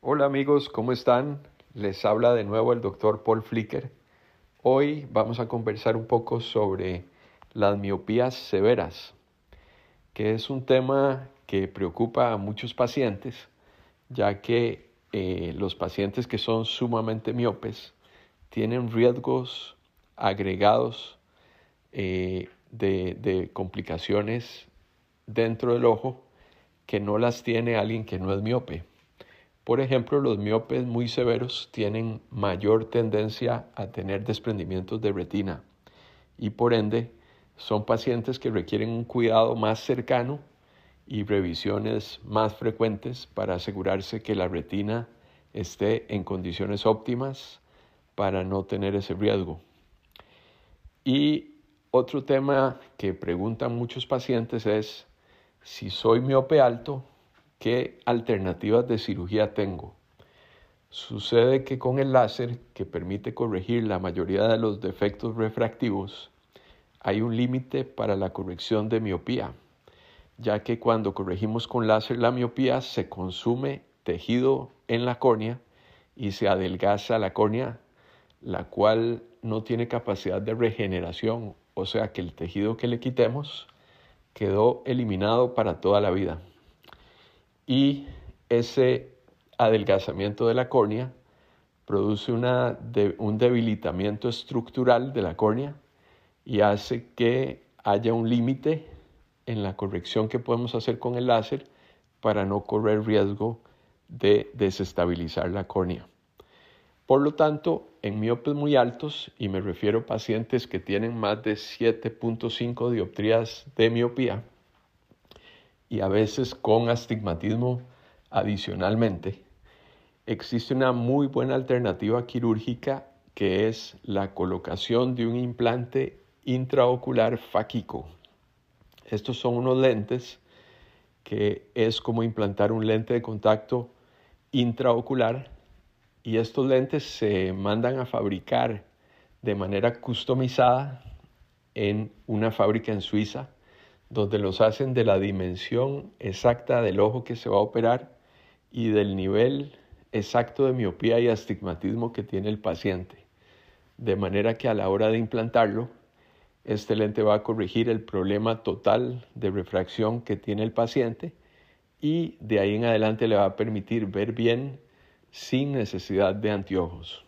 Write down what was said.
Hola amigos, ¿cómo están? Les habla de nuevo el doctor Paul Flicker. Hoy vamos a conversar un poco sobre las miopías severas, que es un tema que preocupa a muchos pacientes, ya que eh, los pacientes que son sumamente miopes tienen riesgos agregados eh, de, de complicaciones dentro del ojo que no las tiene alguien que no es miope. Por ejemplo, los miopes muy severos tienen mayor tendencia a tener desprendimientos de retina y por ende son pacientes que requieren un cuidado más cercano y revisiones más frecuentes para asegurarse que la retina esté en condiciones óptimas para no tener ese riesgo. Y otro tema que preguntan muchos pacientes es si soy miope alto, ¿qué alternativas de cirugía tengo? Sucede que con el láser, que permite corregir la mayoría de los defectos refractivos, hay un límite para la corrección de miopía, ya que cuando corregimos con láser la miopía se consume tejido en la córnea y se adelgaza la córnea, la cual no tiene capacidad de regeneración, o sea que el tejido que le quitemos quedó eliminado para toda la vida y ese adelgazamiento de la córnea produce un debilitamiento estructural de la córnea y hace que haya un límite en la corrección que podemos hacer con el láser para no correr riesgo de desestabilizar la córnea. Por lo tanto, en miopes muy altos, y me refiero a pacientes que tienen más de 7.5 dioptrías de miopía, y a veces con astigmatismo adicionalmente, existe una muy buena alternativa quirúrgica que es la colocación de un implante intraocular fáquico. Estos son unos lentes que es como implantar un lente de contacto intraocular y estos lentes se mandan a fabricar de manera customizada en una fábrica en Suiza donde los hacen de la dimensión exacta del ojo que se va a operar y del nivel exacto de miopía y astigmatismo que tiene el paciente. De manera que a la hora de implantarlo, este lente va a corregir el problema total de refracción que tiene el paciente y de ahí en adelante le va a permitir ver bien sin necesidad de anteojos.